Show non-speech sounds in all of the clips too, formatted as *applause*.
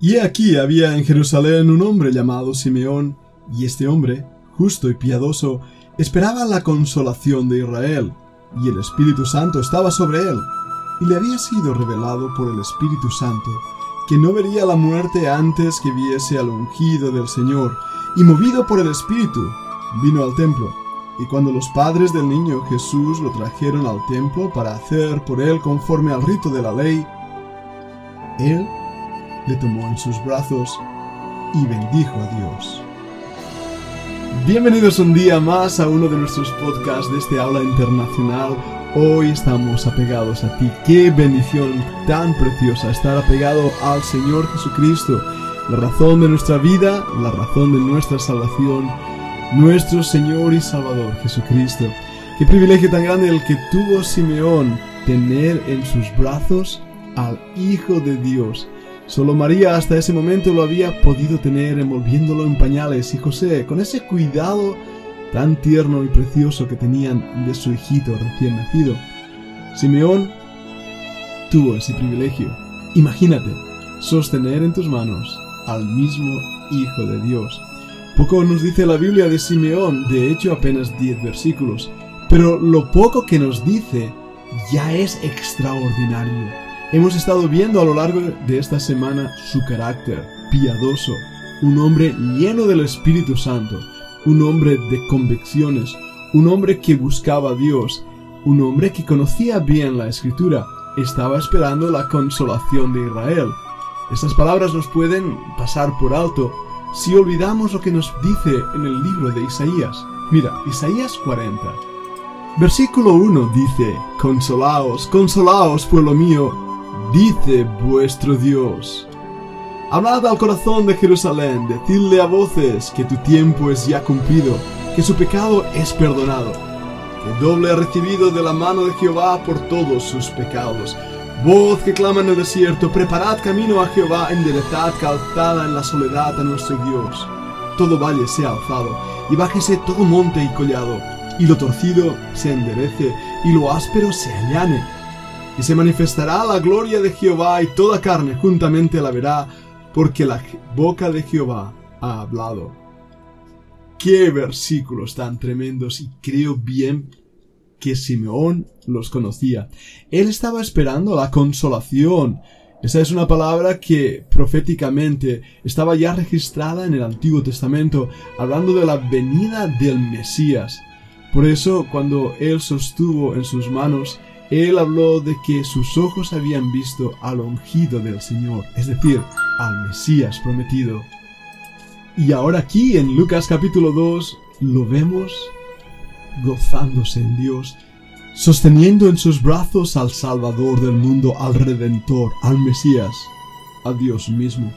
Y aquí había en Jerusalén un hombre llamado Simeón, y este hombre, justo y piadoso, esperaba la consolación de Israel, y el Espíritu Santo estaba sobre él, y le había sido revelado por el Espíritu Santo que no vería la muerte antes que viese al ungido del Señor, y movido por el Espíritu, vino al templo. Y cuando los padres del niño Jesús lo trajeron al templo para hacer por él conforme al rito de la ley, él le tomó en sus brazos y bendijo a Dios. Bienvenidos un día más a uno de nuestros podcasts de este aula internacional. Hoy estamos apegados a ti. Qué bendición tan preciosa estar apegado al Señor Jesucristo, la razón de nuestra vida, la razón de nuestra salvación, nuestro Señor y Salvador Jesucristo. Qué privilegio tan grande el que tuvo Simeón tener en sus brazos al Hijo de Dios Solo María hasta ese momento lo había podido tener envolviéndolo en pañales y José, con ese cuidado tan tierno y precioso que tenían de su hijito recién nacido. Simeón tuvo ese privilegio. Imagínate, sostener en tus manos al mismo Hijo de Dios. Poco nos dice la Biblia de Simeón, de hecho apenas 10 versículos, pero lo poco que nos dice ya es extraordinario. Hemos estado viendo a lo largo de esta semana su carácter piadoso, un hombre lleno del Espíritu Santo, un hombre de convicciones, un hombre que buscaba a Dios, un hombre que conocía bien la Escritura, estaba esperando la consolación de Israel. Estas palabras nos pueden pasar por alto si olvidamos lo que nos dice en el libro de Isaías. Mira, Isaías 40. Versículo 1 dice, Consolaos, consolaos, pueblo mío, dice vuestro Dios. Hablad al corazón de Jerusalén, decidle a voces que tu tiempo es ya cumplido, que su pecado es perdonado, que doble ha recibido de la mano de Jehová por todos sus pecados. Voz que clama en el desierto, preparad camino a Jehová, enderezad calzada en la soledad a nuestro Dios. Todo valle sea alzado, y bájese todo monte y collado, y lo torcido se enderece, y lo áspero se allane y se manifestará la gloria de Jehová y toda carne juntamente la verá, porque la boca de Jehová ha hablado. Qué versículos tan tremendos y creo bien que Simeón los conocía. Él estaba esperando la consolación. Esa es una palabra que proféticamente estaba ya registrada en el Antiguo Testamento, hablando de la venida del Mesías. Por eso, cuando él sostuvo en sus manos él habló de que sus ojos habían visto al ungido del Señor, es decir, al Mesías prometido. Y ahora aquí en Lucas capítulo 2 lo vemos gozándose en Dios, sosteniendo en sus brazos al Salvador del mundo, al Redentor, al Mesías, a Dios mismo.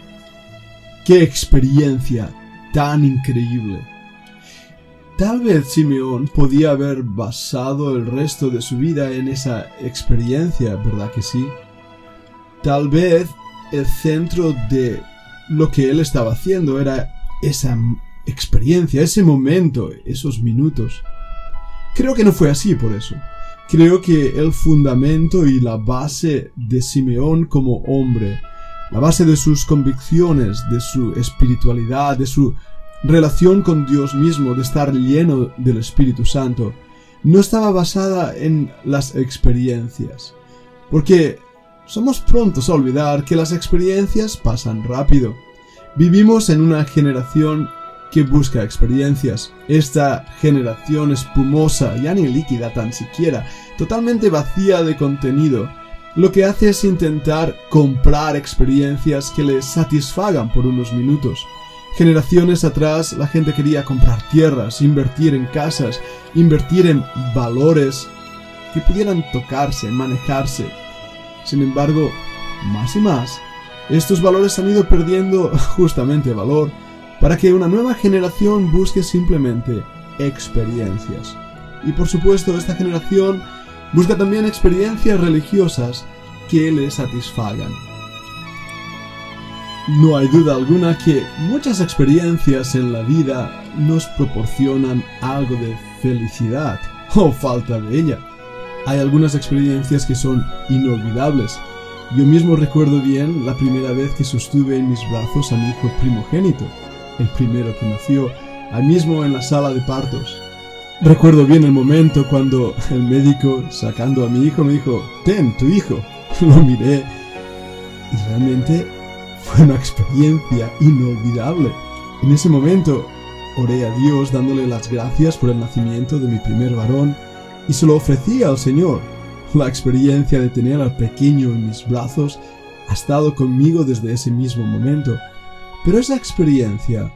¡Qué experiencia tan increíble! Tal vez Simeón podía haber basado el resto de su vida en esa experiencia, ¿verdad que sí? Tal vez el centro de lo que él estaba haciendo era esa experiencia, ese momento, esos minutos. Creo que no fue así por eso. Creo que el fundamento y la base de Simeón como hombre, la base de sus convicciones, de su espiritualidad, de su relación con Dios mismo, de estar lleno del Espíritu Santo, no estaba basada en las experiencias. Porque somos prontos a olvidar que las experiencias pasan rápido. Vivimos en una generación que busca experiencias. Esta generación espumosa, ya ni líquida tan siquiera, totalmente vacía de contenido, lo que hace es intentar comprar experiencias que les satisfagan por unos minutos. Generaciones atrás la gente quería comprar tierras, invertir en casas, invertir en valores que pudieran tocarse, manejarse. Sin embargo, más y más, estos valores han ido perdiendo *laughs* justamente valor para que una nueva generación busque simplemente experiencias. Y por supuesto, esta generación busca también experiencias religiosas que le satisfagan. No hay duda alguna que muchas experiencias en la vida nos proporcionan algo de felicidad o falta de ella. Hay algunas experiencias que son inolvidables, Yo mismo recuerdo bien la primera vez que sostuve en mis brazos a mi hijo primogénito, el primero que nació, ahí mismo en la sala de partos. Recuerdo bien el momento cuando el médico, sacando a mi hijo, me dijo, ten, tu hijo. *laughs* Lo miré y realmente fue *laughs* una experiencia inolvidable. En ese momento oré a Dios dándole las gracias por el nacimiento de mi primer varón y se lo ofrecí al Señor la experiencia de tener al pequeño en mis brazos ha estado conmigo desde ese mismo momento. Pero esa experiencia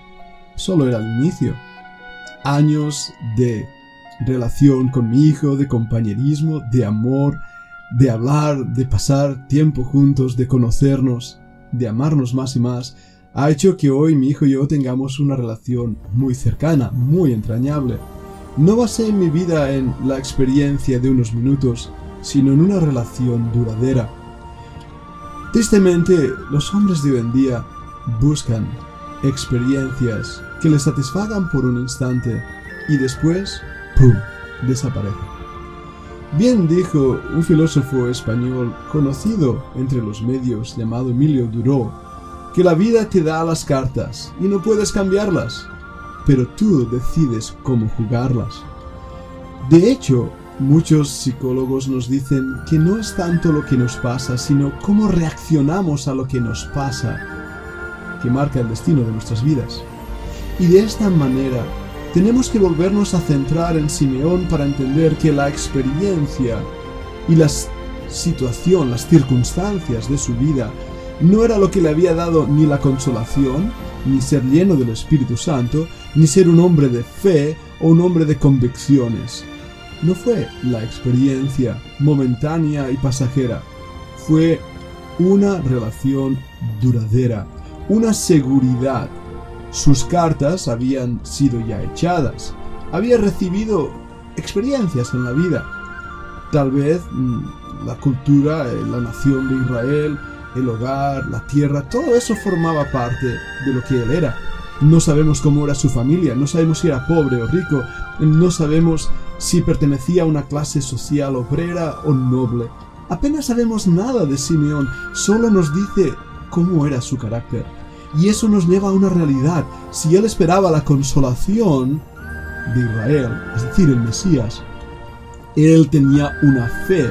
solo era el inicio. Años de relación con mi hijo, de compañerismo, de amor, de hablar, de pasar tiempo juntos, de conocernos, de amarnos más y más, ha hecho que hoy mi hijo y yo tengamos una relación muy cercana, muy entrañable. No basé mi vida en la experiencia de unos minutos, sino en una relación duradera. Tristemente, los hombres de hoy en día buscan experiencias que les satisfagan por un instante y después, ¡pum!, desaparecen. Bien dijo un filósofo español conocido entre los medios llamado Emilio Duró, que la vida te da las cartas y no puedes cambiarlas, pero tú decides cómo jugarlas. De hecho, Muchos psicólogos nos dicen que no es tanto lo que nos pasa, sino cómo reaccionamos a lo que nos pasa, que marca el destino de nuestras vidas. Y de esta manera, tenemos que volvernos a centrar en Simeón para entender que la experiencia y la situación, las circunstancias de su vida, no era lo que le había dado ni la consolación, ni ser lleno del Espíritu Santo, ni ser un hombre de fe o un hombre de convicciones no fue la experiencia momentánea y pasajera, fue una relación duradera, una seguridad. Sus cartas habían sido ya echadas, había recibido experiencias en la vida. Tal vez mm, la cultura, eh, la nación de Israel, el hogar, la tierra, todo eso formaba parte de lo que él era. No sabemos cómo era su familia, no sabemos si era pobre o rico, no sabemos si pertenecía a una clase social obrera o noble. Apenas sabemos nada de Simeón, solo nos dice cómo era su carácter. Y eso nos lleva a una realidad. Si él esperaba la consolación de Israel, es decir, el Mesías, él tenía una fe,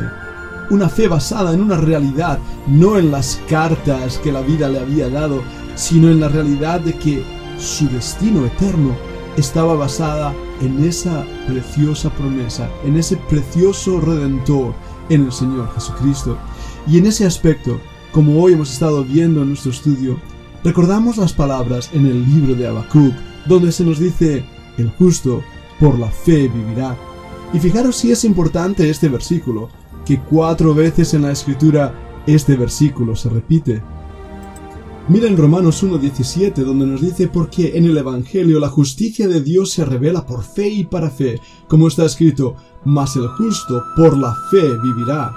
una fe basada en una realidad, no en las cartas que la vida le había dado, sino en la realidad de que su destino eterno estaba basada en esa preciosa promesa, en ese precioso redentor, en el Señor Jesucristo. Y en ese aspecto, como hoy hemos estado viendo en nuestro estudio, recordamos las palabras en el libro de Habacuc, donde se nos dice, el justo por la fe vivirá. Y fijaros si es importante este versículo, que cuatro veces en la escritura este versículo se repite. Mira en Romanos 1.17 donde nos dice porque en el Evangelio la justicia de Dios se revela por fe y para fe, como está escrito, mas el justo por la fe vivirá.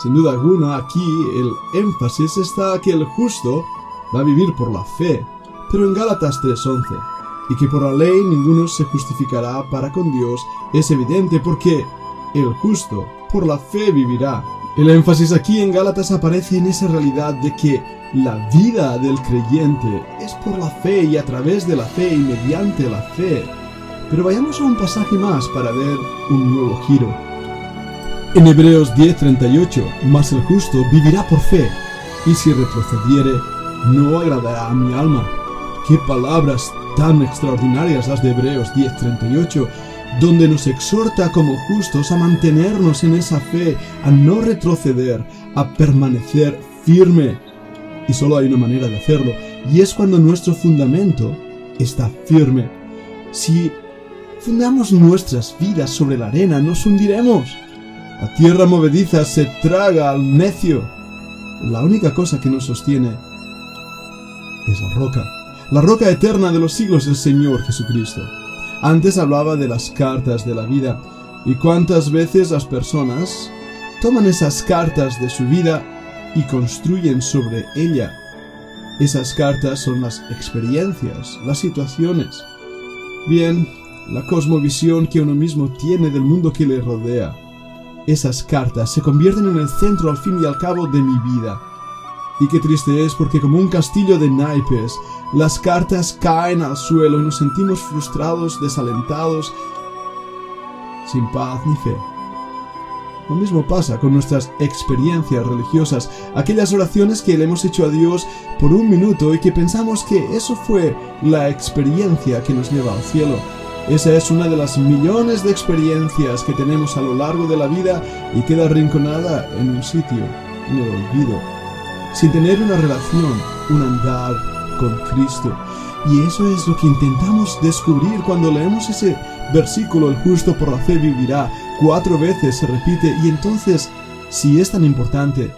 Sin duda alguna aquí el énfasis está que el justo va a vivir por la fe, pero en Gálatas 3.11, y que por la ley ninguno se justificará para con Dios, es evidente porque el justo por la fe vivirá. El énfasis aquí en Gálatas aparece en esa realidad de que la vida del creyente es por la fe y a través de la fe y mediante la fe. Pero vayamos a un pasaje más para ver un nuevo giro. En Hebreos 10:38, mas el justo vivirá por fe, y si retrocediere, no agradará a mi alma. Qué palabras tan extraordinarias las de Hebreos 10:38, donde nos exhorta como justos a mantenernos en esa fe, a no retroceder, a permanecer firme y solo hay una manera de hacerlo, y es cuando nuestro fundamento está firme. Si fundamos nuestras vidas sobre la arena, nos hundiremos. La tierra movediza se traga al necio. La única cosa que nos sostiene es la roca. La roca eterna de los siglos, el Señor Jesucristo. Antes hablaba de las cartas de la vida y cuántas veces las personas toman esas cartas de su vida y construyen sobre ella. Esas cartas son las experiencias, las situaciones. Bien, la cosmovisión que uno mismo tiene del mundo que le rodea. Esas cartas se convierten en el centro al fin y al cabo de mi vida, Y qué triste es porque como un castillo de naipes, las cartas caen al suelo y nos sentimos frustrados, desalentados, sin paz ni fe. Lo mismo pasa con nuestras experiencias religiosas, aquellas oraciones que le hemos hecho a Dios por un minuto y que pensamos que eso fue la experiencia que nos lleva al cielo. Esa es una de las millones de experiencias que tenemos a lo largo de la vida y queda arrinconada en un sitio, en el olvido, sin tener una relación, un andar con Cristo. Y eso es lo que intentamos descubrir cuando leemos ese versículo, el justo por la fe vivirá, cuatro veces se repite y entonces, si es tan importante,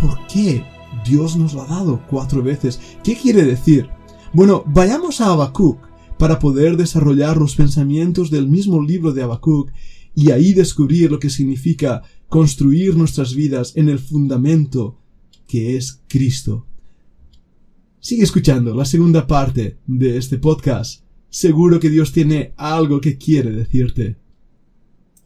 ¿por qué Dios nos lo ha dado cuatro veces? ¿Qué quiere decir? Bueno, vayamos a Habacuc para poder desarrollar los pensamientos del mismo libro de Habacuc y ahí descubrir lo que significa construir nuestras vidas en el fundamento que es Cristo. Sigue escuchando la segunda parte de este podcast. Seguro que Dios tiene algo que quiere decirte.